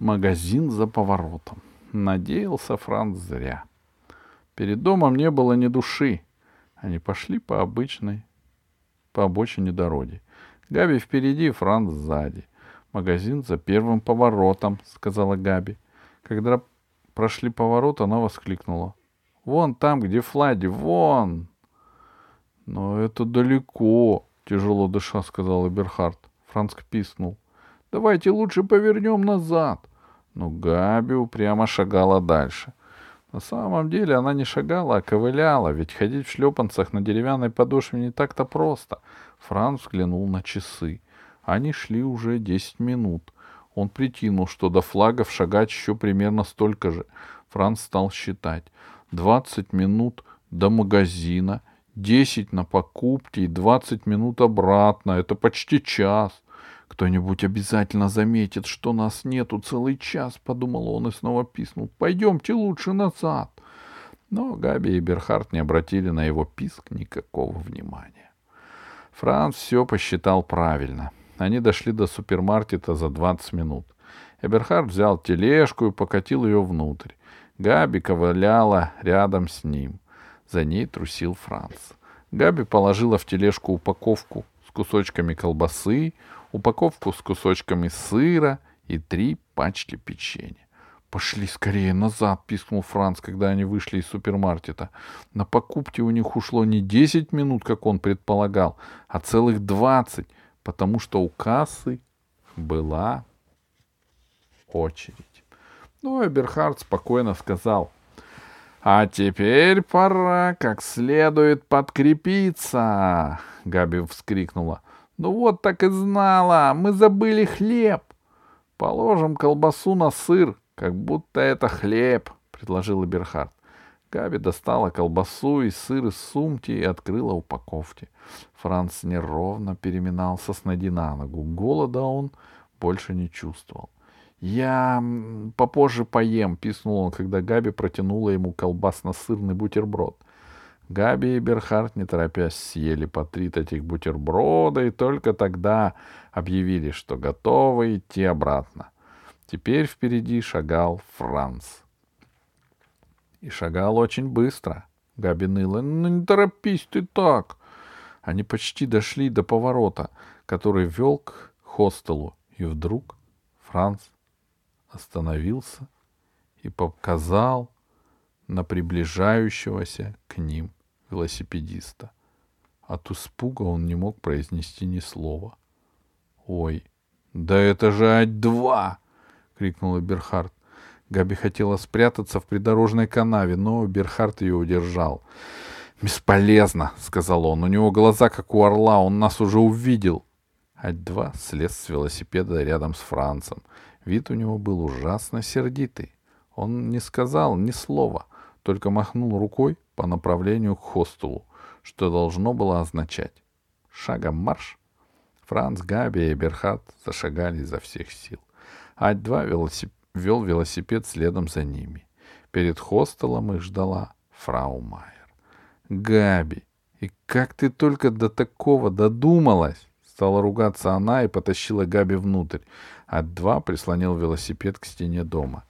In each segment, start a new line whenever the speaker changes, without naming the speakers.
Магазин за поворотом. Надеялся Франц зря. Перед домом не было ни души. Они пошли по обычной, по обочине дороги. Габи впереди, Франц сзади. Магазин за первым поворотом, сказала Габи. Когда прошли поворот, она воскликнула. Вон там, где Флади, вон! Но это далеко, тяжело дыша, сказал Эберхард. Франц писнул. Давайте лучше повернем назад. Но Габи упрямо шагала дальше. На самом деле она не шагала, а ковыляла, ведь ходить в шлепанцах на деревянной подошве не так-то просто. Франц взглянул на часы. Они шли уже десять минут. Он прикинул, что до флагов шагать еще примерно столько же. Франц стал считать. Двадцать минут до магазина, десять на покупки и двадцать минут обратно. Это почти час. Кто-нибудь обязательно заметит, что нас нету целый час, подумал он и снова писнул. Пойдемте лучше назад. Но Габи и Берхард не обратили на его писк никакого внимания. Франц все посчитал правильно. Они дошли до супермаркета за 20 минут. Эберхард взял тележку и покатил ее внутрь. Габи ковыляла рядом с ним. За ней трусил Франц. Габи положила в тележку упаковку с кусочками колбасы, упаковку с кусочками сыра и три пачки печенья. «Пошли скорее назад!» — пискнул Франц, когда они вышли из супермаркета. На покупки у них ушло не десять минут, как он предполагал, а целых двадцать, потому что у кассы была очередь. Ну, Эберхард спокойно сказал. «А теперь пора как следует подкрепиться!» Габи вскрикнула. «Ну вот так и знала! Мы забыли хлеб!» «Положим колбасу на сыр, как будто это хлеб», — предложил Эберхард. Габи достала колбасу и сыр из сумки и открыла упаковки. Франц неровно переминался с ноги на ногу. Голода он больше не чувствовал. «Я попозже поем», — писнул он, когда Габи протянула ему колбасно-сырный бутерброд. Габи и Берхард, не торопясь, съели по три таких бутерброда и только тогда объявили, что готовы идти обратно. Теперь впереди шагал Франц. И шагал очень быстро. Габи ныла. «Ну не торопись ты так!» Они почти дошли до поворота, который вел к хостелу, и вдруг Франц остановился и показал на приближающегося к ним велосипедиста. От испуга он не мог произнести ни слова. «Ой, да это же Ать-2!» — крикнула Берхард. Габи хотела спрятаться в придорожной канаве, но Берхард ее удержал. «Бесполезно», — сказал он. «У него глаза, как у орла, он нас уже увидел». Ать-2 слез с велосипеда рядом с Францем. Вид у него был ужасно сердитый. Он не сказал ни слова, только махнул рукой по направлению к хостелу, что должно было означать «шагом марш». Франц, Габи и Берхат зашагали изо всех сил. Ать-2 велосип... вел велосипед следом за ними. Перед хостелом их ждала фрау Майер. «Габи, и как ты только до такого додумалась?» Стала ругаться она и потащила Габи внутрь. Ать-2 прислонил велосипед к стене дома.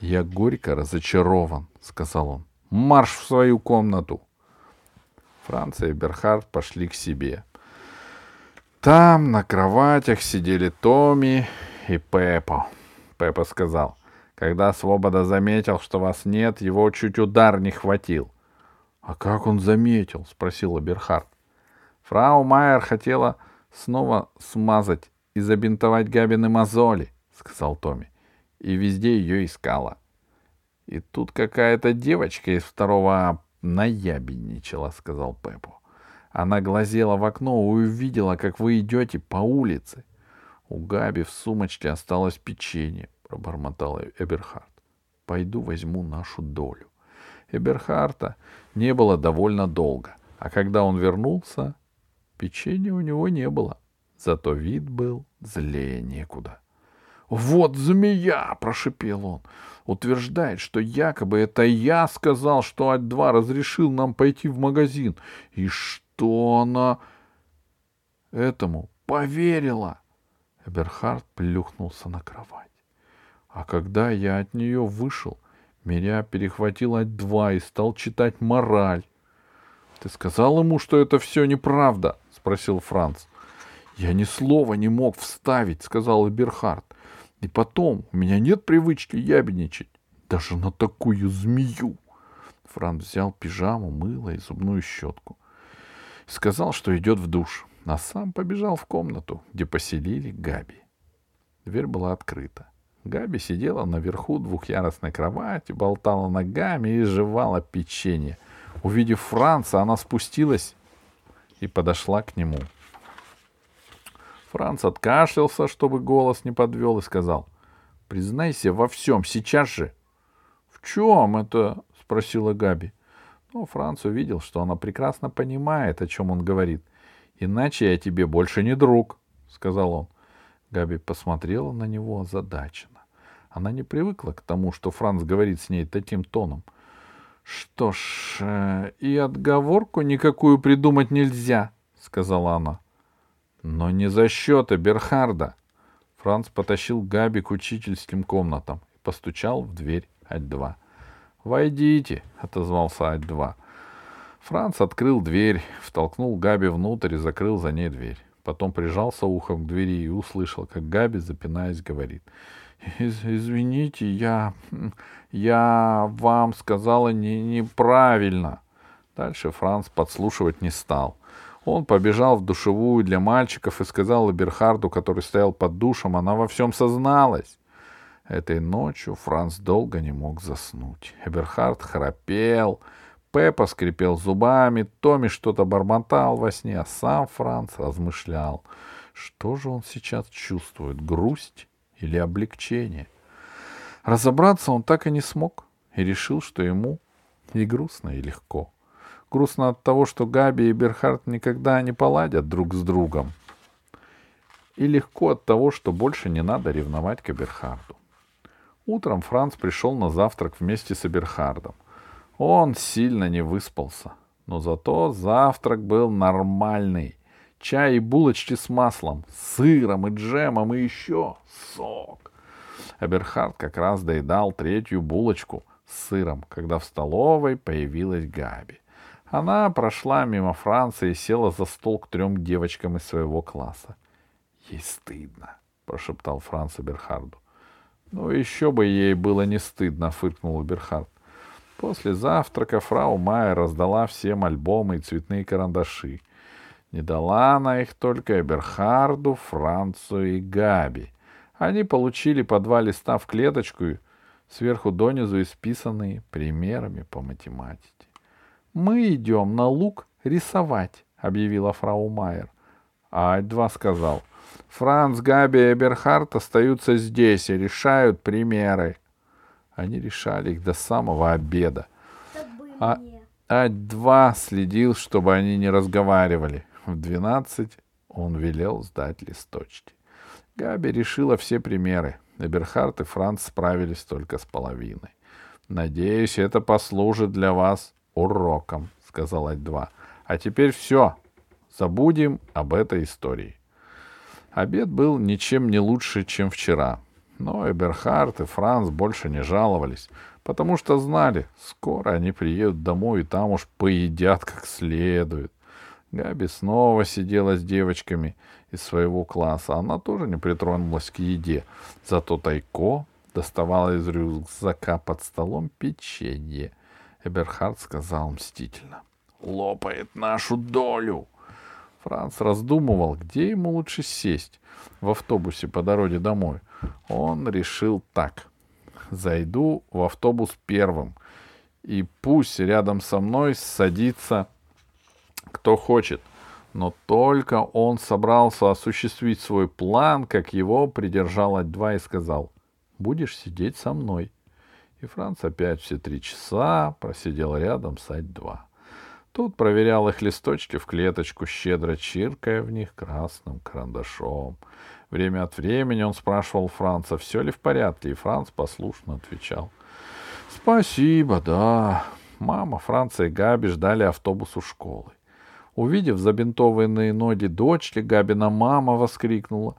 «Я горько разочарован», — сказал он. «Марш в свою комнату!» Франция и Берхард пошли к себе. Там на кроватях сидели Томми и Пеппо. Пеппо сказал, когда Свобода заметил, что вас нет, его чуть удар не хватил. — А как он заметил? — спросила Берхард. Фрау Майер хотела снова смазать и забинтовать Габины мозоли, — сказал Томми. И везде ее искала. И тут какая-то девочка из второго наябедничала, — сказал Пеппо. Она глазела в окно и увидела, как вы идете по улице. У Габи в сумочке осталось печенье, — пробормотал Эберхард. Пойду возьму нашу долю. Эберхарта не было довольно долго, а когда он вернулся, печенья у него не было. Зато вид был злее некуда. «Вот змея!» — прошипел он. «Утверждает, что якобы это я сказал, что Ать-2 разрешил нам пойти в магазин. И что она этому поверила?» Эберхард плюхнулся на кровать. А когда я от нее вышел, меня перехватил Ать-2 и стал читать мораль. — Ты сказал ему, что это все неправда? — спросил Франц. — Я ни слова не мог вставить, — сказал Эберхард. — И потом, у меня нет привычки ябедничать. Даже на такую змею. Франц взял пижаму, мыло и зубную щетку. Сказал, что идет в душ, а сам побежал в комнату, где поселили Габи. Дверь была открыта. Габи сидела наверху двухъярусной кровати, болтала ногами и жевала печенье. Увидев Франца, она спустилась и подошла к нему. Франц откашлялся, чтобы голос не подвел, и сказал, «Признайся во всем, сейчас же». «В чем это?» спросила Габи. Но Франц увидел, что она прекрасно понимает, о чем он говорит. «Иначе я тебе больше не друг», — сказал он. Габи посмотрела на него озадаченно. Она не привыкла к тому, что Франц говорит с ней таким тоном. «Что ж, э, и отговорку никакую придумать нельзя», — сказала она. «Но не за счет Берхарда». Франц потащил Габи к учительским комнатам и постучал в дверь Ать-2. «Войдите», — отозвался Ать-2. Франц открыл дверь, втолкнул Габи внутрь и закрыл за ней дверь. Потом прижался ухом к двери и услышал, как Габи, запинаясь, говорит. Из «Извините, я... я вам сказала не, неправильно». Дальше Франц подслушивать не стал. Он побежал в душевую для мальчиков и сказал Эберхарду, который стоял под душем, она во всем созналась. Этой ночью Франц долго не мог заснуть. Эберхард храпел, Пеппа скрипел зубами, Томми что-то бормотал во сне, а сам Франц размышлял, что же он сейчас чувствует, грусть или облегчение. Разобраться он так и не смог и решил, что ему и грустно, и легко. Грустно от того, что Габи и Берхард никогда не поладят друг с другом. И легко от того, что больше не надо ревновать к Эберхарду. Утром Франц пришел на завтрак вместе с Эберхардом. Он сильно не выспался, но зато завтрак был нормальный. Чай и булочки с маслом, сыром и джемом и еще сок. Эберхард как раз доедал третью булочку с сыром, когда в столовой появилась Габи. Она прошла мимо Франца и села за стол к трем девочкам из своего класса. — Ей стыдно, — прошептал Франц Эберхарду. Ну, еще бы ей было не стыдно, фыркнул Берхард. После завтрака фрау Майя раздала всем альбомы и цветные карандаши. Не дала она их только Эберхарду, Францу и Габи. Они получили по два листа в клеточку, сверху донизу исписанные примерами по математике. «Мы идем на луг рисовать», — объявила фрау Майер. А Ать-2 сказал, Франц, Габи и Эберхард остаются здесь и решают примеры. Они решали их до самого обеда. А, А2 следил, чтобы они не разговаривали. В двенадцать он велел сдать листочки. Габи решила все примеры. Эберхард и Франц справились только с половиной. «Надеюсь, это послужит для вас уроком», — сказал Ать-2. «А теперь все. Забудем об этой истории». Обед был ничем не лучше, чем вчера. Но Эберхард и Франц больше не жаловались, потому что знали, скоро они приедут домой и там уж поедят как следует. Габи снова сидела с девочками из своего класса. Она тоже не притронулась к еде. Зато Тайко доставала из рюкзака под столом печенье. Эберхард сказал мстительно. «Лопает нашу долю!» Франц раздумывал, где ему лучше сесть в автобусе по дороге домой. Он решил так. Зайду в автобус первым, и пусть рядом со мной садится кто хочет. Но только он собрался осуществить свой план, как его придержал Ать-2 и сказал, «Будешь сидеть со мной». И Франц опять все три часа просидел рядом с Ать-2. Тут проверял их листочки в клеточку, щедро чиркая в них красным карандашом. Время от времени он спрашивал Франца, все ли в порядке, и Франц послушно отвечал. «Спасибо, да». Мама, Франца и Габи ждали автобус у школы. Увидев забинтованные ноги дочки, Габина мама воскликнула.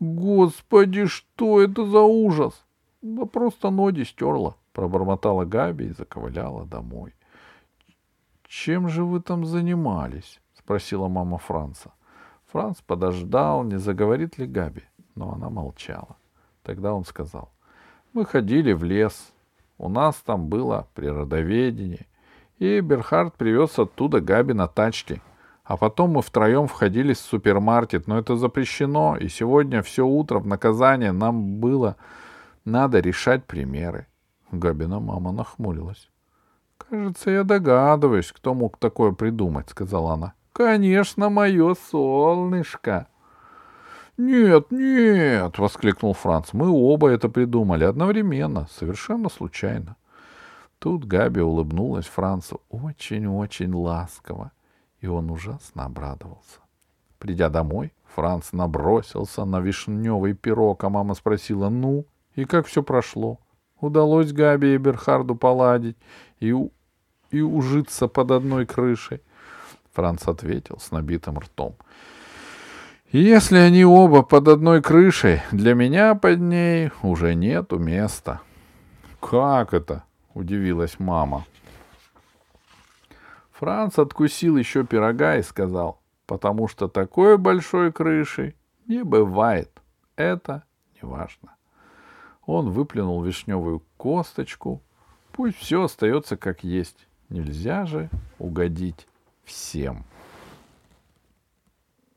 «Господи, что это за ужас!» Да просто ноги стерла, пробормотала Габи и заковыляла домой. Чем же вы там занимались? спросила мама Франца. Франц подождал, не заговорит ли Габи, но она молчала. Тогда он сказал, мы ходили в лес, у нас там было природоведение, и Берхард привез оттуда Габи на тачке. А потом мы втроем входили в супермаркет, но это запрещено, и сегодня все утро в наказание нам было надо решать примеры. Габина мама нахмурилась. «Кажется, я догадываюсь, кто мог такое придумать», — сказала она. «Конечно, мое солнышко!» «Нет, нет!» — воскликнул Франц. «Мы оба это придумали одновременно, совершенно случайно». Тут Габи улыбнулась Францу очень-очень ласково, и он ужасно обрадовался. Придя домой, Франц набросился на вишневый пирог, а мама спросила, ну, и как все прошло? Удалось Габи и Берхарду поладить и, и ужиться под одной крышей? Франц ответил с набитым ртом. Если они оба под одной крышей, для меня под ней уже нету места. Как это? — удивилась мама. Франц откусил еще пирога и сказал, потому что такой большой крыши не бывает. Это не важно. Он выплюнул вишневую косточку. Пусть все остается как есть. Нельзя же угодить всем.